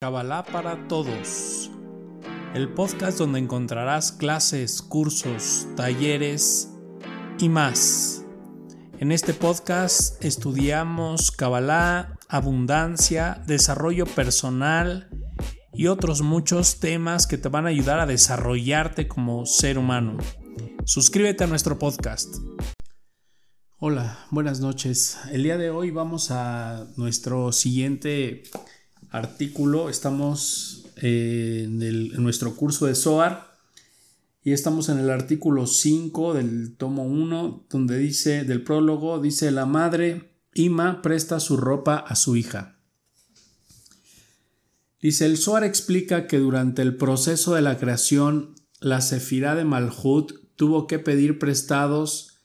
Kabbalah para Todos, el podcast donde encontrarás clases, cursos, talleres y más. En este podcast estudiamos Kabbalah, abundancia, desarrollo personal y otros muchos temas que te van a ayudar a desarrollarte como ser humano. Suscríbete a nuestro podcast. Hola, buenas noches. El día de hoy vamos a nuestro siguiente artículo. Estamos eh, en, nuestro curso de SOAR y estamos en el artículo 5 del tomo 1, donde dice, del prólogo, dice, la madre Ima presta su ropa a su hija. Dice, el SOAR explica que durante el proceso de la creación, la Sefirá de Malhut tuvo que pedir prestados,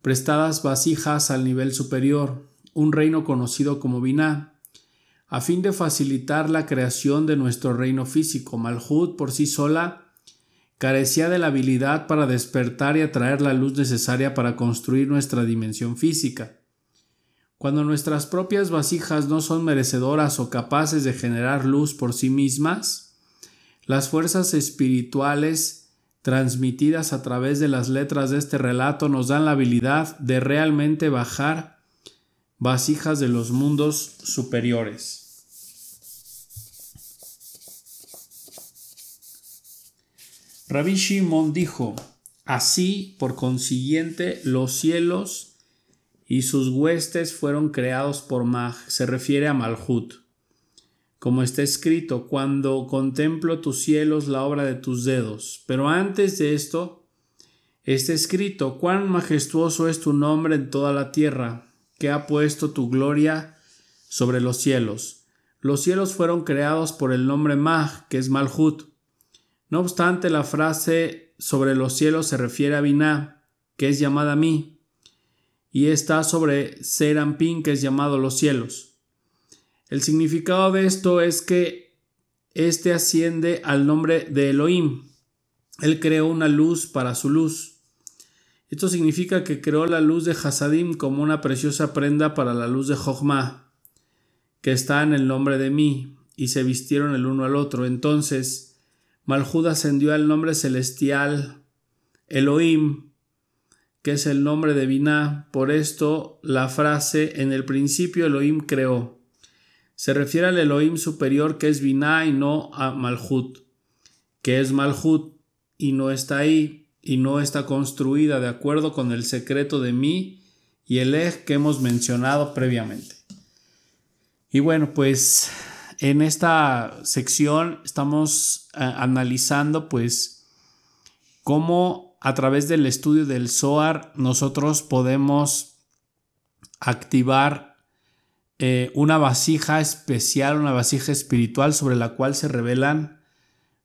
prestadas vasijas al nivel superior, un reino conocido como Binah, a fin de facilitar la creación de nuestro reino físico. Malhut por sí sola carecía de la habilidad para despertar y atraer la luz necesaria para construir nuestra dimensión física. Cuando nuestras propias vasijas no son merecedoras o capaces de generar luz por sí mismas, las fuerzas espirituales transmitidas a través de las letras de este relato nos dan la habilidad de realmente bajar vasijas de los mundos superiores. Rabbi Shimon dijo, así, por consiguiente, los cielos y sus huestes fueron creados por Maj, se refiere a Malhut. Como está escrito, cuando contemplo tus cielos, la obra de tus dedos. Pero antes de esto, está escrito, cuán majestuoso es tu nombre en toda la tierra, que ha puesto tu gloria sobre los cielos. Los cielos fueron creados por el nombre Maj, que es Malhut. No obstante, la frase sobre los cielos se refiere a Binah, que es llamada mí, y está sobre Serampín, que es llamado los cielos. El significado de esto es que éste asciende al nombre de Elohim. Él creó una luz para su luz. Esto significa que creó la luz de Hasadim como una preciosa prenda para la luz de Jochma, que está en el nombre de mí, y se vistieron el uno al otro. Entonces, Malhud ascendió al nombre celestial Elohim, que es el nombre de Binah. Por esto la frase en el principio Elohim creó. Se refiere al Elohim superior que es Binah y no a Malhut, que es Malhut y no está ahí y no está construida de acuerdo con el secreto de mí y el Ej que hemos mencionado previamente. Y bueno, pues en esta sección estamos eh, analizando pues cómo a través del estudio del SOAR nosotros podemos activar eh, una vasija especial, una vasija espiritual sobre la cual se revelan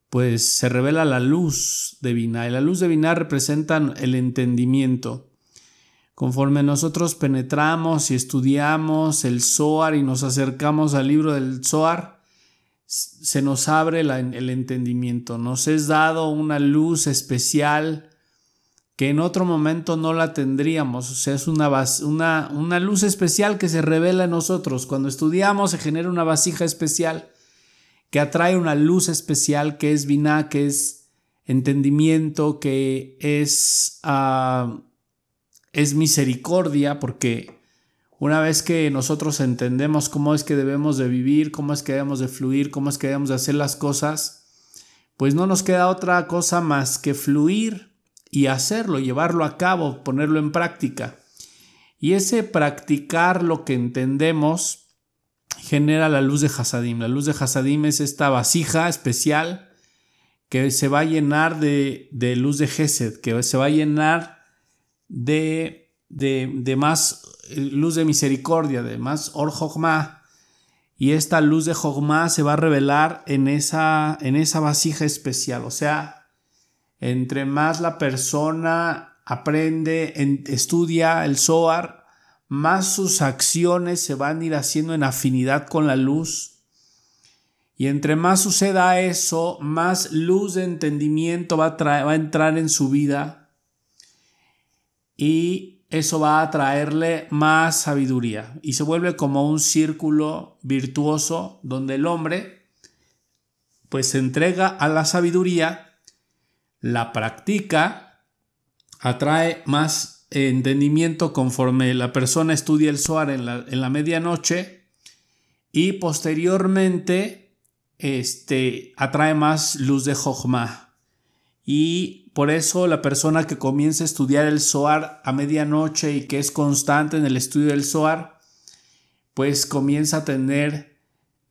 pues se revela la luz divina y la luz divina representa el entendimiento. Conforme nosotros penetramos y estudiamos el Zohar y nos acercamos al libro del Zohar, se nos abre el entendimiento, nos es dado una luz especial que en otro momento no la tendríamos, o sea, es una, una, una luz especial que se revela en nosotros. Cuando estudiamos se genera una vasija especial que atrae una luz especial que es vina, que es entendimiento, que es... Ah, es misericordia porque una vez que nosotros entendemos cómo es que debemos de vivir, cómo es que debemos de fluir, cómo es que debemos de hacer las cosas, pues no nos queda otra cosa más que fluir y hacerlo, llevarlo a cabo, ponerlo en práctica. Y ese practicar lo que entendemos genera la luz de Hasadim. La luz de Hasadim es esta vasija especial que se va a llenar de, de luz de Gesed, que se va a llenar de, de, más eh, luz de misericordia, de más Or y esta luz de Jogma se va a revelar en esa, en esa vasija especial. O sea, entre más la persona aprende, estudia el Zohar, más sus acciones se van a ir haciendo en afinidad con la luz. Y entre más suceda eso, más luz de entendimiento va a, va a entrar en su vida y eso va a traerle más sabiduría y se vuelve como un círculo virtuoso donde el hombre pues se entrega a la sabiduría, la practica, atrae más entendimiento conforme la persona estudia el Zohar en la, en la medianoche y posteriormente este, atrae más luz de Jochma. Y por eso la persona que comienza a estudiar el Zohar a medianoche y que es constante en el estudio del Zohar, pues comienza a tener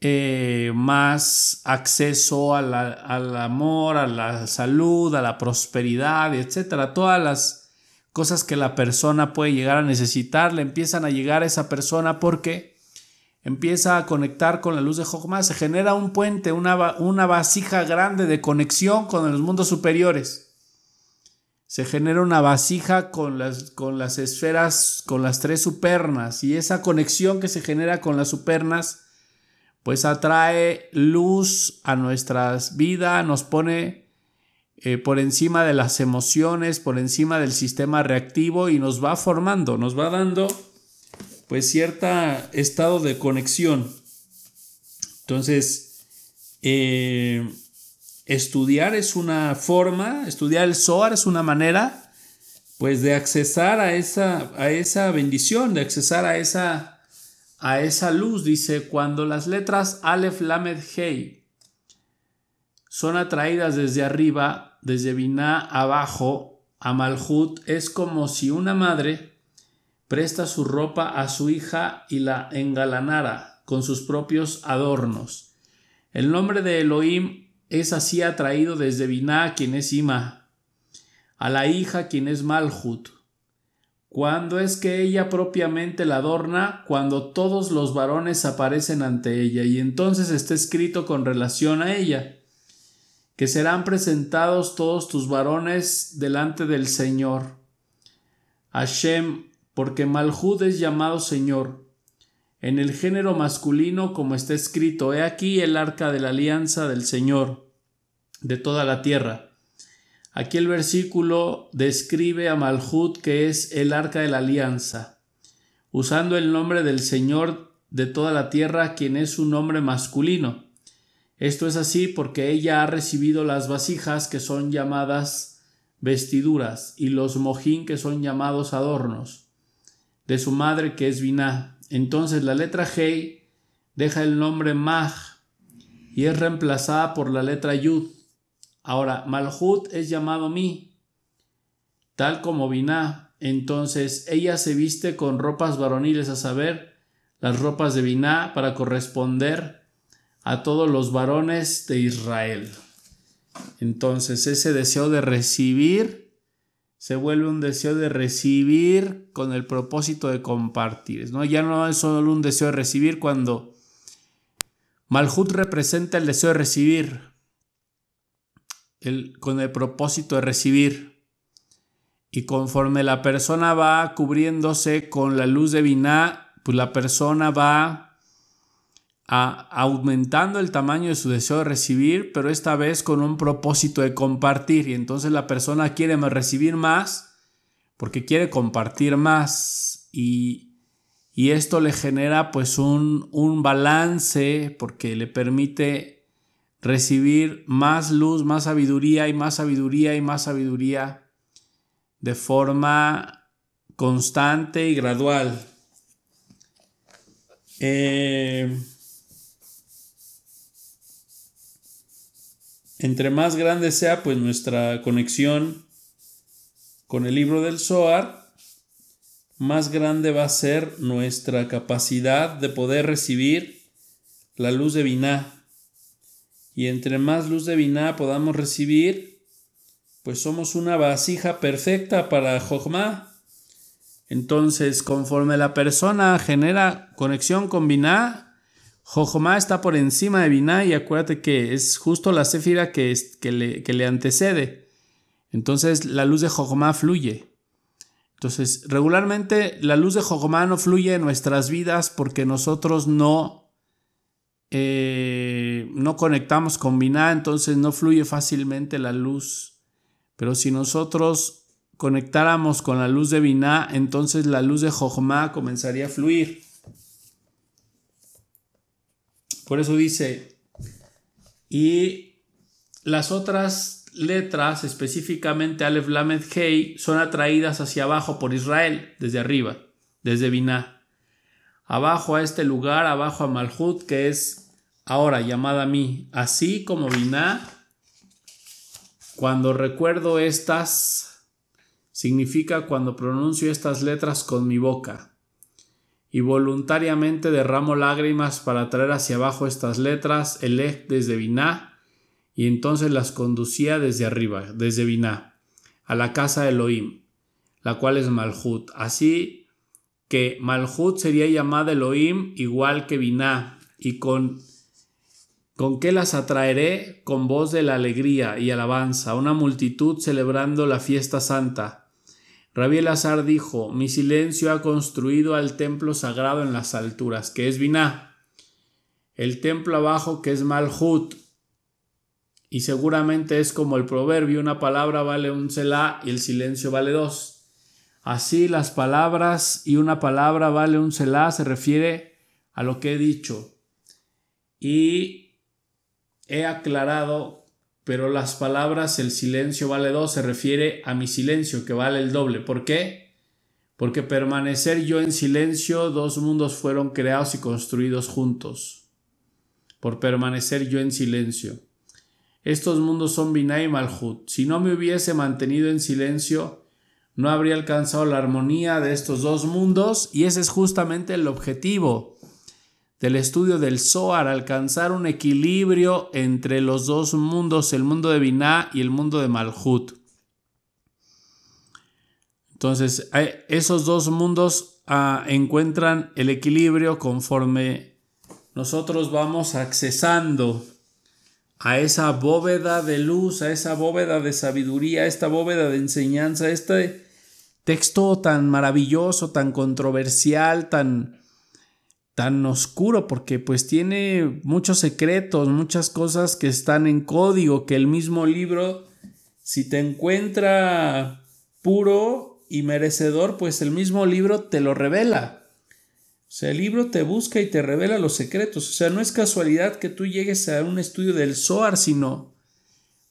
eh, más acceso al amor, a la salud, a la prosperidad, etcétera. Todas las cosas que la persona puede llegar a necesitar le empiezan a llegar a esa persona porque empieza a conectar con la luz de Jogma, se genera un puente, una, una vasija grande de conexión con los mundos superiores. Se genera una vasija con las, con las esferas, con las tres supernas, y esa conexión que se genera con las supernas, pues atrae luz a nuestras vidas, nos pone eh, por encima de las emociones, por encima del sistema reactivo y nos va formando, nos va dando pues cierto estado de conexión. Entonces, eh, estudiar es una forma, estudiar el Zohar es una manera, pues de accesar a esa, a esa bendición, de accesar a esa, a esa luz. Dice, cuando las letras Aleph, Lamed, Hei son atraídas desde arriba, desde Binah abajo, a Malhut, es como si una madre presta su ropa a su hija y la engalanara con sus propios adornos. El nombre de Elohim es así atraído desde Binah, quien es Ima, a la hija, quien es Malhut. Cuando es que ella propiamente la adorna? Cuando todos los varones aparecen ante ella, y entonces está escrito con relación a ella, que serán presentados todos tus varones delante del Señor. Hashem porque Malhud es llamado Señor. En el género masculino, como está escrito, he aquí el arca de la alianza del Señor de toda la tierra. Aquí el versículo describe a Malhud que es el arca de la alianza, usando el nombre del Señor de toda la tierra, quien es un nombre masculino. Esto es así porque ella ha recibido las vasijas que son llamadas vestiduras y los mojín que son llamados adornos de su madre que es Binah. Entonces la letra Hei deja el nombre Maj y es reemplazada por la letra Yud. Ahora, Malhut es llamado Mi, tal como Binah. Entonces ella se viste con ropas varoniles, a saber, las ropas de Binah para corresponder a todos los varones de Israel. Entonces ese deseo de recibir se vuelve un deseo de recibir con el propósito de compartir. ¿no? Ya no es solo un deseo de recibir cuando Malhut representa el deseo de recibir el, con el propósito de recibir. Y conforme la persona va cubriéndose con la luz de Binah, pues la persona va aumentando el tamaño de su deseo de recibir, pero esta vez con un propósito de compartir. Y entonces la persona quiere recibir más porque quiere compartir más. Y, y esto le genera pues un, un balance porque le permite recibir más luz, más sabiduría y más sabiduría y más sabiduría de forma constante y gradual. Eh, entre más grande sea pues nuestra conexión con el libro del Zohar, más grande va a ser nuestra capacidad de poder recibir la luz de Binah. Y entre más luz de Binah podamos recibir, pues somos una vasija perfecta para Jochma. Entonces, conforme la persona genera conexión con Binah, Jojomá está por encima de Binah y acuérdate que es justo la céfira que, que, le, que le antecede. Entonces la luz de Jojomá fluye. Entonces, regularmente la luz de Jojomá no fluye en nuestras vidas porque nosotros no, eh, no conectamos con Binah, entonces no fluye fácilmente la luz. Pero si nosotros conectáramos con la luz de Binah, entonces la luz de Jojomá comenzaría a fluir. Por eso dice, y las otras letras, específicamente Aleph Lamed Hei, son atraídas hacia abajo por Israel, desde arriba, desde Binah. Abajo a este lugar, abajo a Malhut, que es ahora llamada a mí, así como Binah. Cuando recuerdo estas, significa cuando pronuncio estas letras con mi boca y voluntariamente derramo lágrimas para traer hacia abajo estas letras, Elech desde Binah, y entonces las conducía desde arriba, desde Binah, a la casa de Elohim, la cual es Malhut. Así que Malhut sería llamada Elohim igual que Binah, y con ¿Con qué las atraeré? Con voz de la alegría y alabanza, una multitud celebrando la fiesta santa. Rabí Elazar dijo, mi silencio ha construido al templo sagrado en las alturas, que es Binah, el templo abajo que es Malhut, y seguramente es como el proverbio, una palabra vale un selah y el silencio vale dos. Así las palabras y una palabra vale un selah se refiere a lo que he dicho. Y he aclarado pero las palabras el silencio vale dos se refiere a mi silencio que vale el doble. ¿Por qué? Porque permanecer yo en silencio, dos mundos fueron creados y construidos juntos. Por permanecer yo en silencio. Estos mundos son Binah y Malhut. Si no me hubiese mantenido en silencio, no habría alcanzado la armonía de estos dos mundos y ese es justamente el objetivo del estudio del Zohar, alcanzar un equilibrio entre los dos mundos, el mundo de Binah y el mundo de Malhut. Entonces, esos dos mundos ah, encuentran el equilibrio conforme nosotros vamos accesando a esa bóveda de luz, a esa bóveda de sabiduría, a esta bóveda de enseñanza, este texto tan maravilloso, tan controversial, tan, tan oscuro porque pues tiene muchos secretos, muchas cosas que están en código que el mismo libro si te encuentra puro y merecedor, pues el mismo libro te lo revela. O sea, el libro te busca y te revela los secretos. O sea, no es casualidad que tú llegues a un estudio del Zohar, sino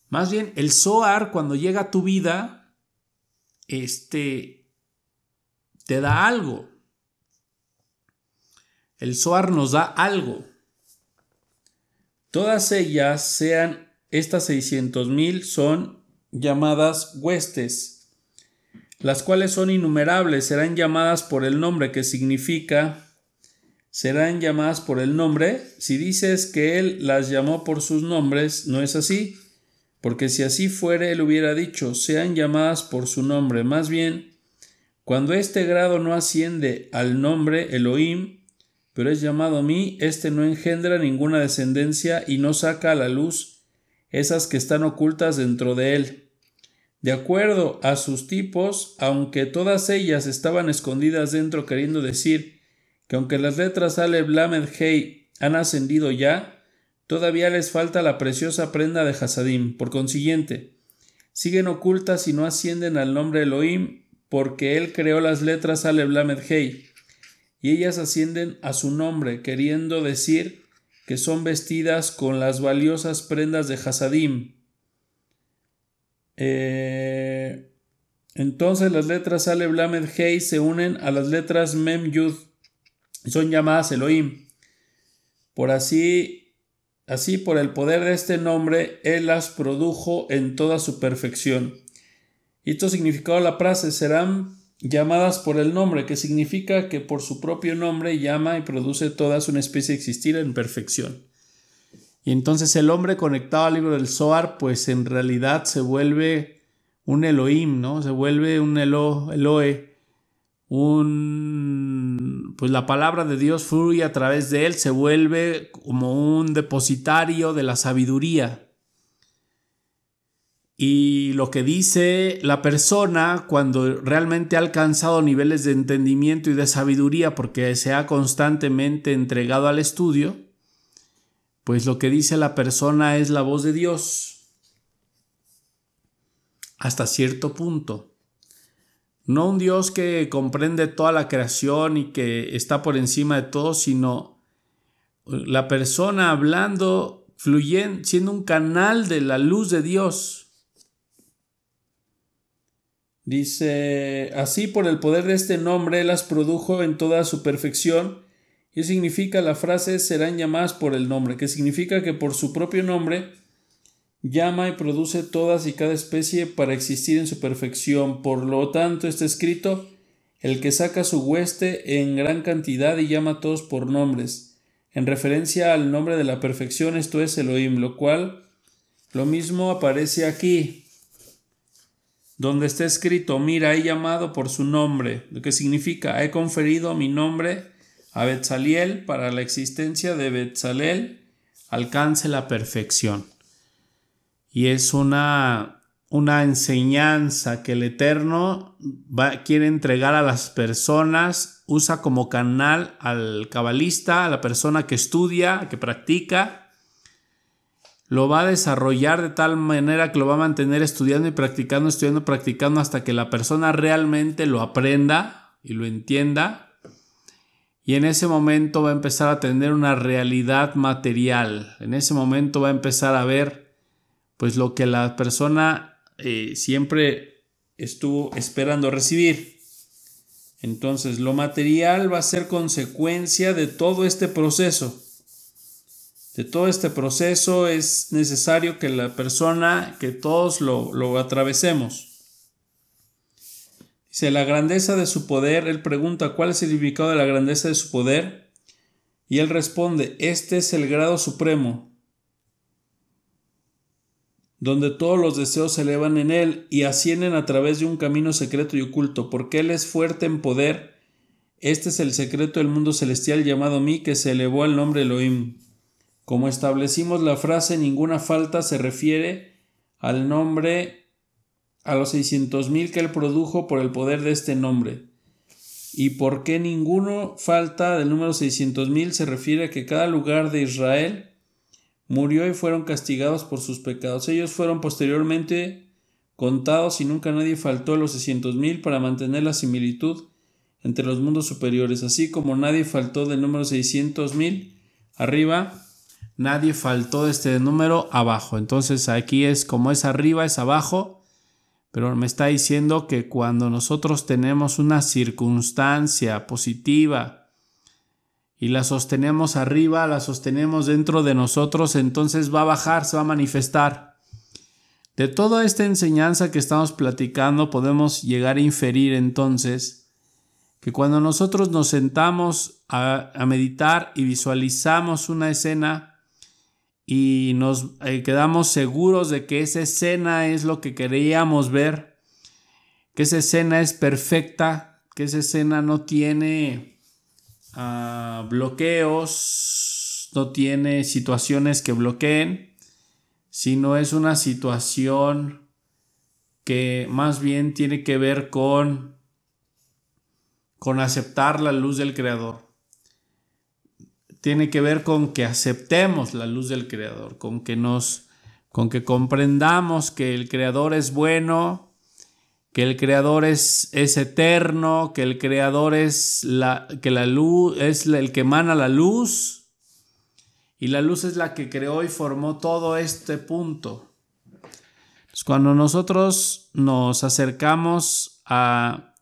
más bien el Zohar cuando llega a tu vida, este, te da algo. El Zohar nos da algo. Todas ellas, sean estas 600.000, son llamadas huestes, las cuales son innumerables, serán llamadas por el nombre que significa, serán llamadas por el nombre. Si dices que Él las llamó por sus nombres, no es así, porque si así fuere, Él hubiera dicho, sean llamadas por su nombre. Más bien, cuando este grado no asciende al nombre Elohim, pero es llamado a mí, éste no engendra ninguna descendencia y no saca a la luz esas que están ocultas dentro de él. De acuerdo a sus tipos, aunque todas ellas estaban escondidas dentro, queriendo decir que aunque las letras Ale, Blamed, Hei han ascendido ya, todavía les falta la preciosa prenda de Hasadim. Por consiguiente, siguen ocultas y no ascienden al nombre Elohim, porque él creó las letras Ale, Blamed, Hei y ellas ascienden a su nombre, queriendo decir que son vestidas con las valiosas prendas de Hasadim. Eh, entonces las letras Ale, Blamed, Hei se unen a las letras Mem, Yud son llamadas Elohim. Por así, así por el poder de este nombre, Él las produjo en toda su perfección. Y esto significado la frase serán llamadas por el nombre, que significa que por su propio nombre llama y produce toda una especie existir en perfección. Y entonces el hombre conectado al libro del Zohar, pues en realidad se vuelve un Elohim, ¿no? Se vuelve un Elo, Eloe, un pues la palabra de Dios fluye a través de él, se vuelve como un depositario de la sabiduría. Y lo que dice la persona cuando realmente ha alcanzado niveles de entendimiento y de sabiduría porque se ha constantemente entregado al estudio, pues lo que dice la persona es la voz de Dios hasta cierto punto. No un Dios que comprende toda la creación y que está por encima de todo, sino la persona hablando fluyendo, siendo un canal de la luz de Dios. Dice, así por el poder de este nombre las produjo en toda su perfección. Y significa la frase serán llamadas por el nombre, que significa que por su propio nombre llama y produce todas y cada especie para existir en su perfección. Por lo tanto, está escrito, el que saca su hueste en gran cantidad y llama a todos por nombres, en referencia al nombre de la perfección, esto es Elohim, lo cual lo mismo aparece aquí, donde está escrito, mira, he llamado por su nombre, lo que significa, he conferido mi nombre a Betzaliel para la existencia de Betzalel alcance la perfección y es una, una enseñanza que el Eterno quiere entregar a las personas, usa como canal al cabalista, a la persona que estudia, que practica, lo va a desarrollar de tal manera que lo va a mantener estudiando y practicando, estudiando, practicando hasta que la persona realmente lo aprenda y lo entienda. Y en ese momento va a empezar a tener una realidad material. En ese momento va a empezar a ver pues lo que la persona eh, siempre estuvo esperando recibir. Entonces, lo material va a ser consecuencia de todo este proceso. De todo este proceso es necesario que la persona, que todos lo, lo atravesemos. Dice, la grandeza de su poder, él pregunta, ¿cuál es el significado de la grandeza de su poder? Y él responde, este es el grado supremo, donde todos los deseos se elevan en él y ascienden a través de un camino secreto y oculto, porque él es fuerte en poder. Este es el secreto del mundo celestial llamado mí, que se elevó al nombre Elohim. Como establecimos la frase, ninguna falta se refiere al nombre, a los seiscientos mil que él produjo por el poder de este nombre. ¿Y por qué ninguno falta del número seiscientos mil se refiere a que cada lugar de Israel murió y fueron castigados por sus pecados. Ellos fueron posteriormente contados y nunca nadie faltó a los seiscientos mil para mantener la similitud entre los mundos superiores, así como nadie faltó del número seiscientos mil arriba, nadie faltó este número abajo. Entonces aquí es como es arriba, es abajo, pero me está diciendo que cuando nosotros tenemos una circunstancia positiva, y la sostenemos arriba, la sostenemos dentro de nosotros, entonces va a bajar, se va a manifestar. De toda esta enseñanza que estamos platicando podemos llegar a inferir entonces que cuando nosotros nos sentamos a, meditar y visualizamos una escena y nos eh, quedamos seguros de que esa escena es lo que queríamos ver, que esa escena es perfecta, que esa escena no tiene bloqueos, no tiene situaciones que bloqueen, sino es una situación que más bien tiene que ver con, con aceptar la luz del Creador. Tiene que ver con que aceptemos la luz del Creador, con que nos, con que comprendamos que el Creador es bueno, que el creador es, es eterno, que el creador es la, que la luz es el que emana la luz y la luz es la que creó y formó todo este punto. cuando nosotros nos acercamos a,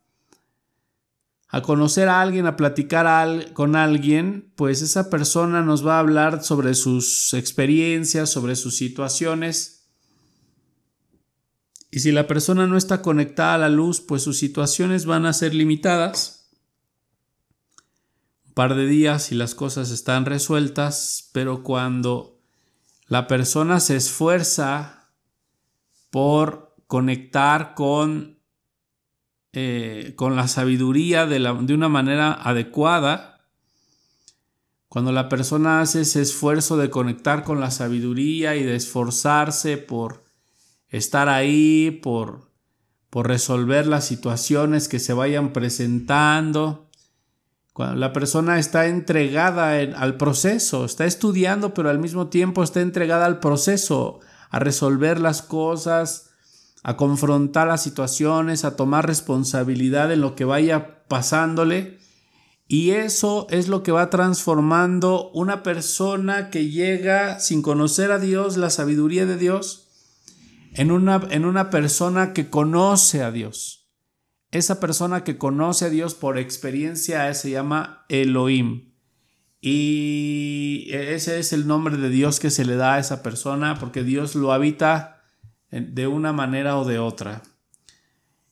a conocer a alguien, a platicar con alguien, pues esa persona nos va a hablar sobre sus experiencias, sobre sus situaciones y si la persona no está conectada a la luz, pues sus situaciones van a ser limitadas. Un par de días y las cosas están resueltas, pero cuando la persona se esfuerza por conectar con, eh, con la sabiduría de, de una manera adecuada, cuando la persona hace ese esfuerzo de conectar con la sabiduría y de esforzarse por estar ahí, por, por resolver las situaciones que se vayan presentando. Cuando la persona está entregada al proceso, está estudiando, pero al mismo tiempo está entregada al proceso, a resolver las cosas, a confrontar las situaciones, a tomar responsabilidad en lo que vaya pasándole Y eso es lo que va transformando una persona que llega sin conocer a Dios, la sabiduría de Dios, en una, en una persona que conoce a Dios. Esa persona que conoce a Dios por experiencia se llama Elohim. Y ese es el nombre de Dios que se le da a esa persona porque Dios lo habita de una manera o de otra.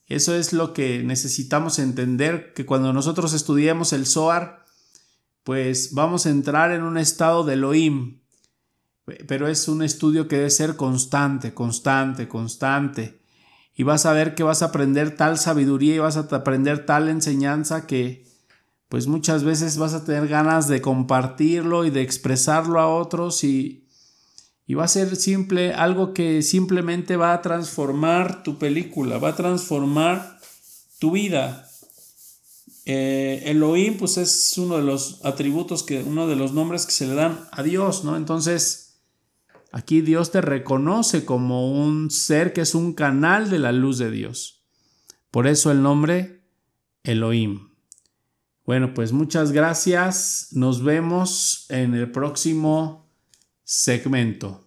Eso es lo que necesitamos entender, que cuando nosotros estudiemos el Zohar, pues vamos a entrar en un estado de Elohim, pero es un estudio que debe ser constante, constante, constante. Y vas a ver que vas a aprender tal sabiduría y vas a aprender tal enseñanza que, pues muchas veces vas a tener ganas de compartirlo y de expresarlo a otros y, y va a ser simple, algo que simplemente va a transformar tu película, va a transformar tu vida. Eh, Elohim, pues es uno de los atributos que, uno de los nombres que se le dan a Dios, ¿no? Entonces, aquí Dios te reconoce como un ser que es un canal de la luz de Dios. Por eso el nombre Elohim. Bueno, pues muchas gracias. Nos vemos en el próximo segmento.